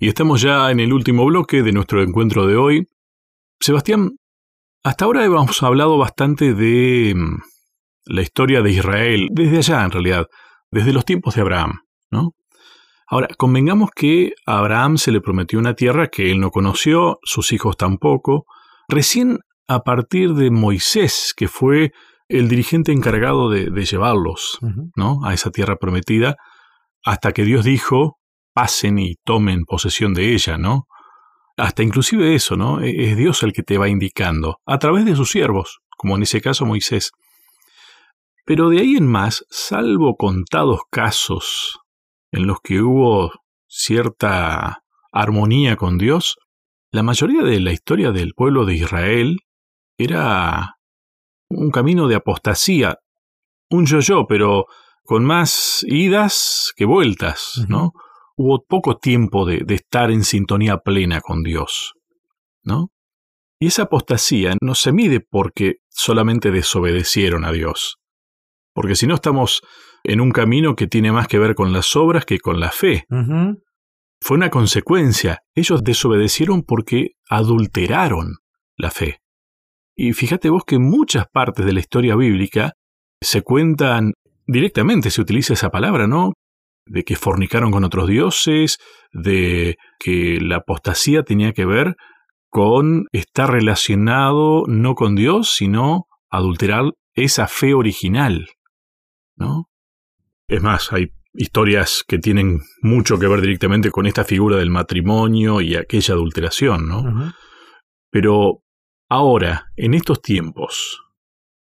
Y estamos ya en el último bloque de nuestro encuentro de hoy. Sebastián, hasta ahora hemos hablado bastante de mm, la historia de Israel, desde allá en realidad, desde los tiempos de Abraham, ¿no? Ahora, convengamos que a Abraham se le prometió una tierra que él no conoció, sus hijos tampoco. Recién a partir de Moisés, que fue el dirigente encargado de, llevarlos ¿no? a esa tierra prometida, hasta que Dios dijo, pasen y tomen posesión de ella, ¿no? Hasta inclusive eso, ¿no? E, es Dios el que te va indicando, a través de sus siervos, como en ese caso Moisés. Pero de ahí en más, salvo contados casos en los que hubo cierta armonía con Dios, la mayoría de la historia del pueblo de Israel era un camino de apostasía, un yo-yo, pero con más idas que vueltas, ¿no? Hubo poco tiempo de, de, estar en sintonía plena con Dios, ¿no? Y esa apostasía no se mide porque solamente desobedecieron a Dios, porque si no estamos en un camino que tiene más que ver con las obras que con la fe. Fue una consecuencia. Ellos desobedecieron porque adulteraron la fe. Y fíjate vos que en muchas partes de la historia bíblica se cuentan, directamente se utiliza esa palabra, ¿no? De que fornicaron con otros dioses, de que la apostasía tenía que ver con estar relacionado no con Dios, sino adulterar esa fe original, ¿no? Es más, hay historias que tienen mucho que ver directamente con esta figura del matrimonio y aquella adulteración, ¿no? Pero Ahora, en estos tiempos,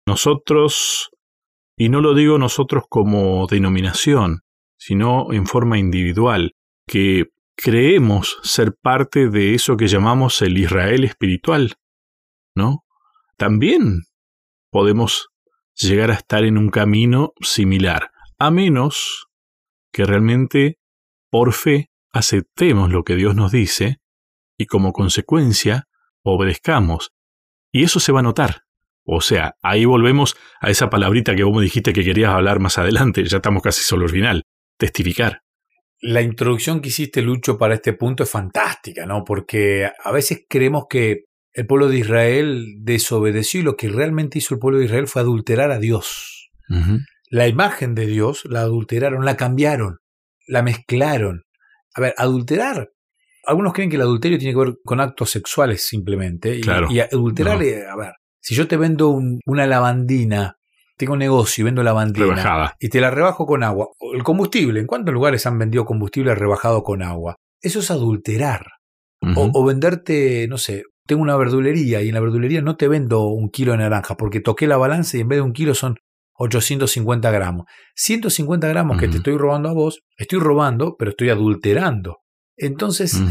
nosotros, y no lo digo nosotros como denominación, sino en forma individual, que creemos ser parte de eso que llamamos el Israel espiritual, ¿no? También podemos llegar a estar en un camino similar, a menos que realmente por fe aceptemos lo que Dios nos dice y como consecuencia obedezcamos y eso se va a notar. O sea, ahí volvemos a esa palabrita que vos me dijiste que querías hablar más adelante, ya estamos casi solo al final, testificar. La introducción que hiciste, Lucho, para este punto es fantástica, ¿no? Porque a veces creemos que el pueblo de Israel desobedeció y lo que realmente hizo el pueblo de Israel fue adulterar a Dios. La imagen de Dios la adulteraron, la cambiaron, la mezclaron. A ver, adulterar algunos creen que el adulterio tiene que ver con actos sexuales simplemente. Y, claro, y adulterar, a ver, si yo te vendo una lavandina, tengo un negocio y vendo lavandina y te la rebajo con agua, el combustible, ¿en cuántos lugares han vendido combustible rebajado con agua? Eso es adulterar. o, venderte, no sé, tengo una verdulería y en la verdulería no te vendo un kilo de naranja porque toqué la balanza y en vez de un kilo son 850 gramos. 150 gramos que te estoy robando a vos, estoy robando, pero estoy adulterando. Entonces,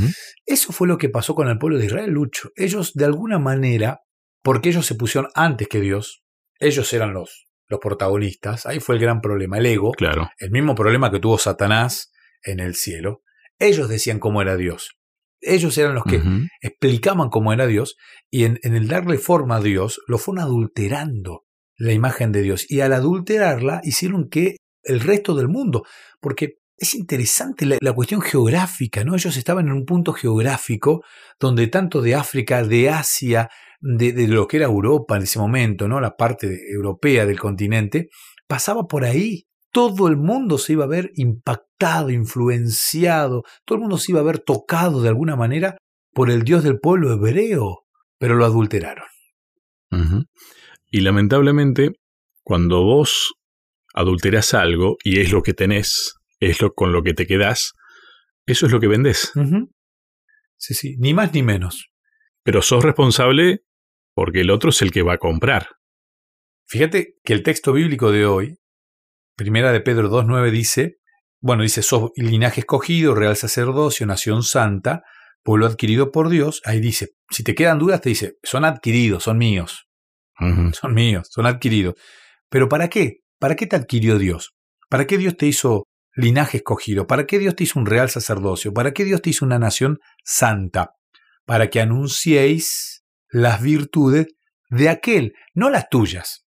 eso fue lo que pasó con el pueblo de Israel, Lucho. Ellos, de alguna manera, porque ellos se pusieron antes que Dios, ellos eran los, los protagonistas, ahí fue el gran problema, el ego, claro. el mismo problema que tuvo Satanás en el cielo. Ellos decían cómo era Dios. Ellos eran los que explicaban cómo era Dios y en, en, el darle forma a Dios lo fueron adulterando la imagen de Dios. Y al adulterarla hicieron que el resto del mundo, porque es interesante la, cuestión geográfica, ¿no? Ellos estaban en un punto geográfico donde tanto de África, de Asia, de, lo que era Europa en ese momento, ¿no? La parte europea del continente, pasaba por ahí. Todo el mundo se iba a ver impactado, influenciado, todo el mundo se iba a ver tocado de alguna manera por el Dios del pueblo hebreo, pero lo adulteraron. Y lamentablemente, cuando vos adulteras algo y es lo que tenés, es lo con lo que te quedas, eso es lo que vendes. Sí, sí, ni más ni menos. Pero sos responsable porque el otro es el que va a comprar. Fíjate que el texto bíblico de hoy, primera de Pedro 2.9 dice, bueno, dice, sos linaje escogido, real sacerdocio, nación santa, pueblo adquirido por Dios. Ahí dice, si te quedan dudas, te dice, son adquiridos, son míos. Son míos, son adquiridos. Pero ¿para qué? ¿Para qué te adquirió Dios? ¿Para qué Dios te hizo linaje escogido? ¿Para qué Dios te hizo un real sacerdocio? ¿Para qué Dios te hizo una nación santa? Para que anunciéis las virtudes de aquel, no las tuyas.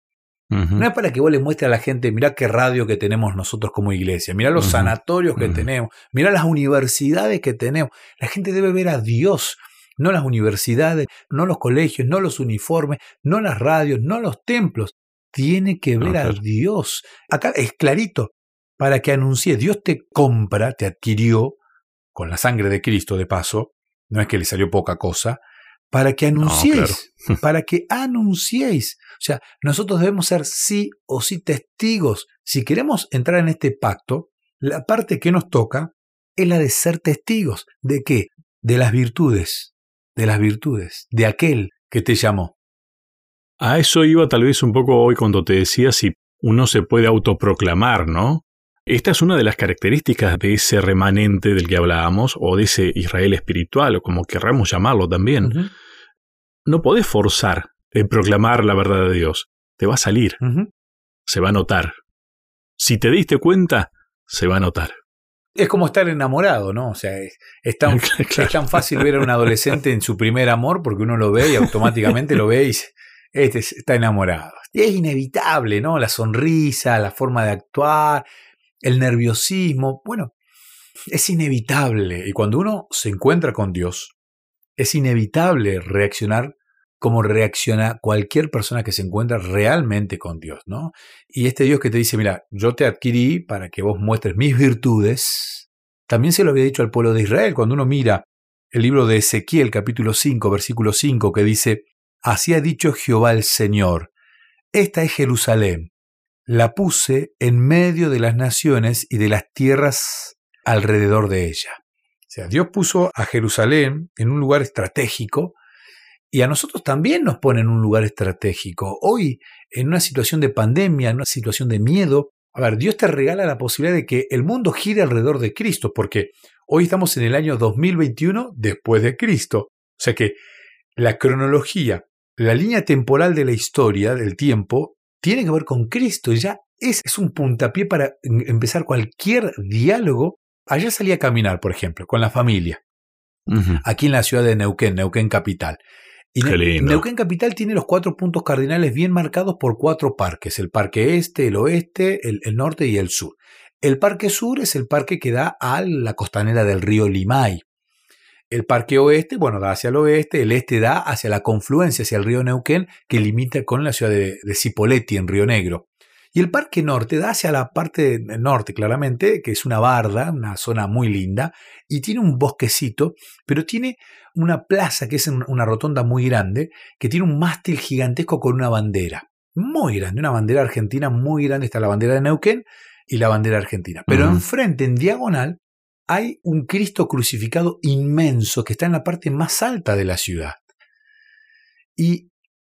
No es para que vos le muestres a la gente, mirá qué radio que tenemos nosotros como iglesia, mirá los sanatorios que tenemos, mirá las universidades que tenemos. La gente debe ver a Dios, no las universidades, no los colegios, no los uniformes, no las radios, no los templos. Tiene que ver a Dios. Acá es clarito, para que anuncie, Dios te compra, te adquirió, con la sangre de Cristo de paso, no es que le salió poca cosa, para que anunciéis, para que anunciéis. O sea, nosotros debemos ser sí o sí testigos. Si queremos entrar en este pacto, la parte que nos toca es la de ser testigos. ¿De qué? De las virtudes, de las virtudes, de aquel que te llamó. A eso iba tal vez un poco hoy cuando te decía si uno se puede autoproclamar, ¿no? Esta es una de las características de ese remanente del que hablábamos, o de ese Israel espiritual, o como querramos llamarlo también. No podés forzar en proclamar la verdad de Dios. Te va a salir. Se va a notar. Si te diste cuenta, se va a notar. Es como estar enamorado, ¿no? O sea, es, tan, tan, fácil ver a un adolescente en su primer amor porque uno lo ve y automáticamente lo ve y este está enamorado. Y es inevitable, ¿no? La sonrisa, la forma de actuar, el nerviosismo, bueno, es inevitable. Y cuando uno se encuentra con Dios, es inevitable reaccionar como reacciona cualquier persona que se encuentra realmente con Dios, ¿no? Y este Dios que te dice, mira, yo te adquirí para que vos muestres mis virtudes, también se lo había dicho al pueblo de Israel, cuando uno mira el libro de Ezequiel capítulo 5, versículo 5, que dice, así ha dicho Jehová el Señor, esta es Jerusalén, la puse en medio de las naciones y de las tierras alrededor de ella. O sea, Dios puso a Jerusalén en un lugar estratégico y a nosotros también nos pone en un lugar estratégico. Hoy, en una situación de pandemia, en una situación de miedo, a ver, Dios te regala la posibilidad de que el mundo gire alrededor de Cristo, porque hoy estamos en el año 2021 después de Cristo. O sea que la cronología, la línea temporal de la historia, del tiempo, tiene que ver con Cristo. Y ya es, es un puntapié para empezar cualquier diálogo. Allá salí a caminar, por ejemplo, con la familia. Aquí en la ciudad de Neuquén, Neuquén Capital. Y Neuquén Capital tiene los cuatro puntos cardinales bien marcados por cuatro parques, el parque este, el oeste, el, el, norte y el sur. El parque sur es el parque que da a la costanera del río Limay. El parque oeste, bueno, da hacia el oeste, el este da hacia la confluencia, hacia el río Neuquén, que limita con la ciudad de, de Cipolletti, en Río Negro. Y el parque norte da hacia la parte norte, claramente, que es una barda, una zona muy linda, y tiene un bosquecito, pero tiene una plaza que es una rotonda muy grande, que tiene un mástil gigantesco con una bandera. Muy grande, una bandera argentina muy grande, está la bandera de Neuquén y la bandera argentina. Pero enfrente, en diagonal, hay un Cristo crucificado inmenso que está en la parte más alta de la ciudad. Y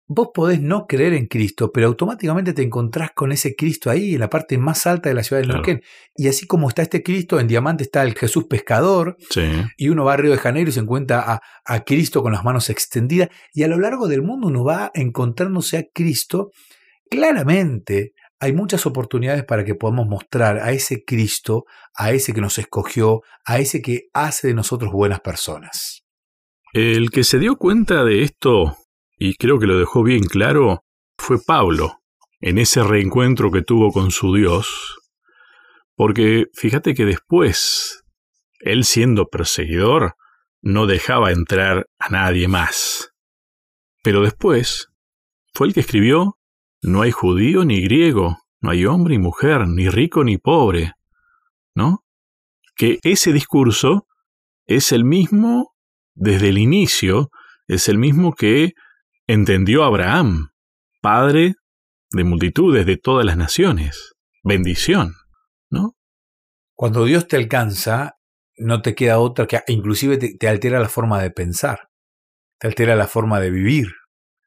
vos podés no creer en Cristo, pero automáticamente te encontrás con ese Cristo ahí, en la parte más alta de la ciudad de Neuquén. Y así como está este Cristo, en Diamante está el Jesús pescador, y uno va a Río de Janeiro y se encuentra a, a, Cristo con las manos extendidas, y a lo largo del mundo uno va encontrándose a Cristo claramente hay muchas oportunidades para que podamos mostrar a ese Cristo, a ese que nos escogió, a ese que hace de nosotros buenas personas. El que se dio cuenta de esto, y creo que lo dejó bien claro, fue Pablo, en ese reencuentro que tuvo con su Dios, porque fíjate que después, él siendo perseguidor, no dejaba entrar a nadie más. Pero después, fue el que escribió no hay judío ni griego, no hay hombre y mujer, ni rico ni pobre. ¿No? Que ese discurso es el mismo desde el inicio, es el mismo que entendió Abraham, padre de multitudes de todas las naciones. Bendición, ¿no? Cuando Dios te alcanza, no te queda otra que inclusive te, te altera la forma de pensar, te altera la forma de vivir,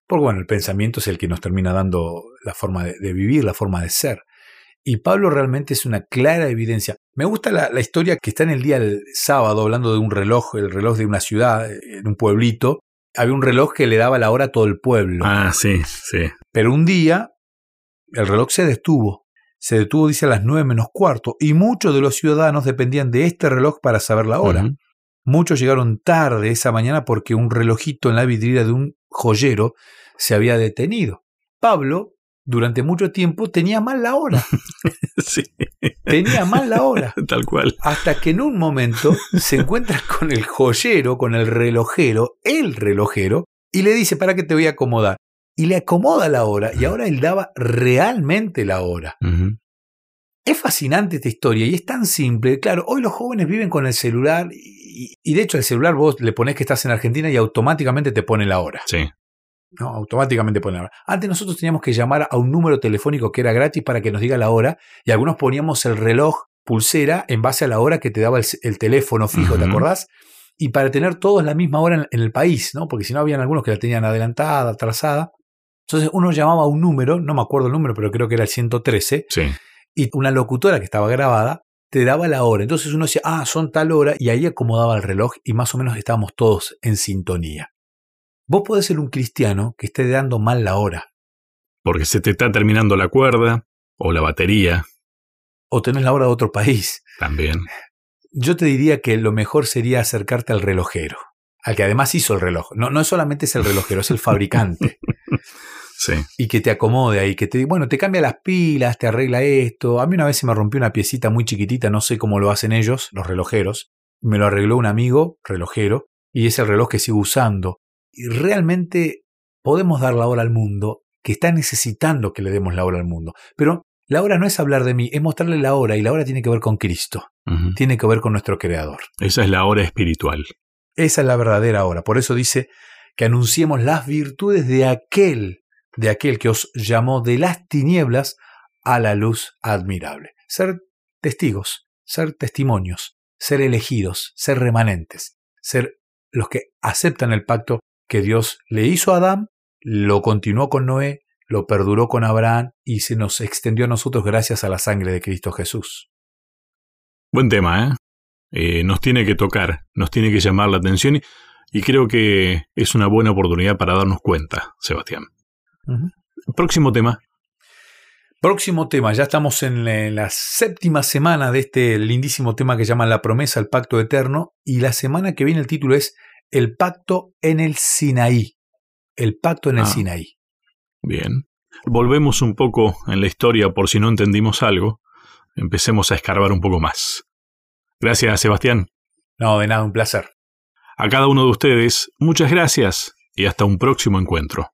porque bueno, el pensamiento es el que nos termina dando la forma de, vivir, la forma de ser. Y Pablo realmente es una clara evidencia. Me gusta la, historia que está en el día del sábado, hablando de un reloj, el reloj de una ciudad, en un pueblito. Había un reloj que le daba la hora a todo el pueblo. Ah, sí, sí. Pero un día el reloj se detuvo. Se detuvo, dice, a las nueve menos cuarto. Y muchos de los ciudadanos dependían de este reloj para saber la hora. Muchos llegaron tarde esa mañana porque un relojito en la vidriera de un joyero se había detenido. Pablo durante mucho tiempo tenía mal la hora. sí. Tenía mal la hora. Tal cual. Hasta que en un momento se encuentra con el joyero, con el relojero, el relojero, y le dice, para que te voy a acomodar. Y le acomoda la hora, y ahora él daba realmente la hora. Es fascinante esta historia y es tan simple. Claro, hoy los jóvenes viven con el celular y, y, de hecho el celular vos le pones que estás en Argentina y automáticamente te pone la hora. Sí. No, automáticamente pone la hora. Antes nosotros teníamos que llamar a un número telefónico que era gratis para que nos diga la hora y algunos poníamos el reloj pulsera en base a la hora que te daba el, teléfono fijo, ¿te acordás? Y para tener todos la misma hora en, en, el país, ¿no? Porque si no, habían algunos que la tenían adelantada, atrasada. Entonces uno llamaba a un número, no me acuerdo el número, pero creo que era el 113. Sí y una locutora que estaba grabada te daba la hora. Entonces uno decía, ah, son tal hora, y ahí acomodaba el reloj y más o menos estábamos todos en sintonía. Vos podés ser un cristiano que esté dando mal la hora. Porque se te está terminando la cuerda o la batería. O tenés la hora de otro país. También. Yo te diría que lo mejor sería acercarte al relojero, al que además hizo el reloj. No, no solamente es el relojero, es el fabricante. Y que te acomode ahí, que te, bueno, te cambia las pilas, te arregla esto. A mí una vez se me rompió una piecita muy chiquitita, no sé cómo lo hacen ellos, los relojeros. Me lo arregló un amigo, relojero, y es el reloj que sigo usando. Y realmente podemos dar la hora al mundo, que está necesitando que le demos la hora al mundo. Pero la hora no es hablar de mí, es mostrarle la hora, y la hora tiene que ver con Cristo, tiene que ver con nuestro Creador. Esa es la hora espiritual. Esa es la verdadera hora. Por eso dice que anunciemos las virtudes de aquel de aquel que os llamó de las tinieblas a la luz admirable. Ser testigos, ser testimonios, ser elegidos, ser remanentes, ser los que aceptan el pacto que Dios le hizo a Adán, lo continuó con Noé, lo perduró con Abraham y se nos extendió a nosotros gracias a la sangre de Cristo Jesús. Buen tema, ¿eh? eh nos tiene que tocar, nos tiene que llamar la atención y creo que es una buena oportunidad para darnos cuenta, Sebastián. Próximo tema. Próximo tema, ya estamos en la séptima semana de este lindísimo tema que llama La promesa, el pacto eterno, y la semana que viene el título es El pacto en el Sinaí. El pacto en el ah. Sinaí. Bien. Volvemos un poco en la historia por si no entendimos algo. Empecemos a escarbar un poco más. Gracias, Sebastián. No, de nada, un placer. A cada uno de ustedes, muchas gracias y hasta un próximo encuentro.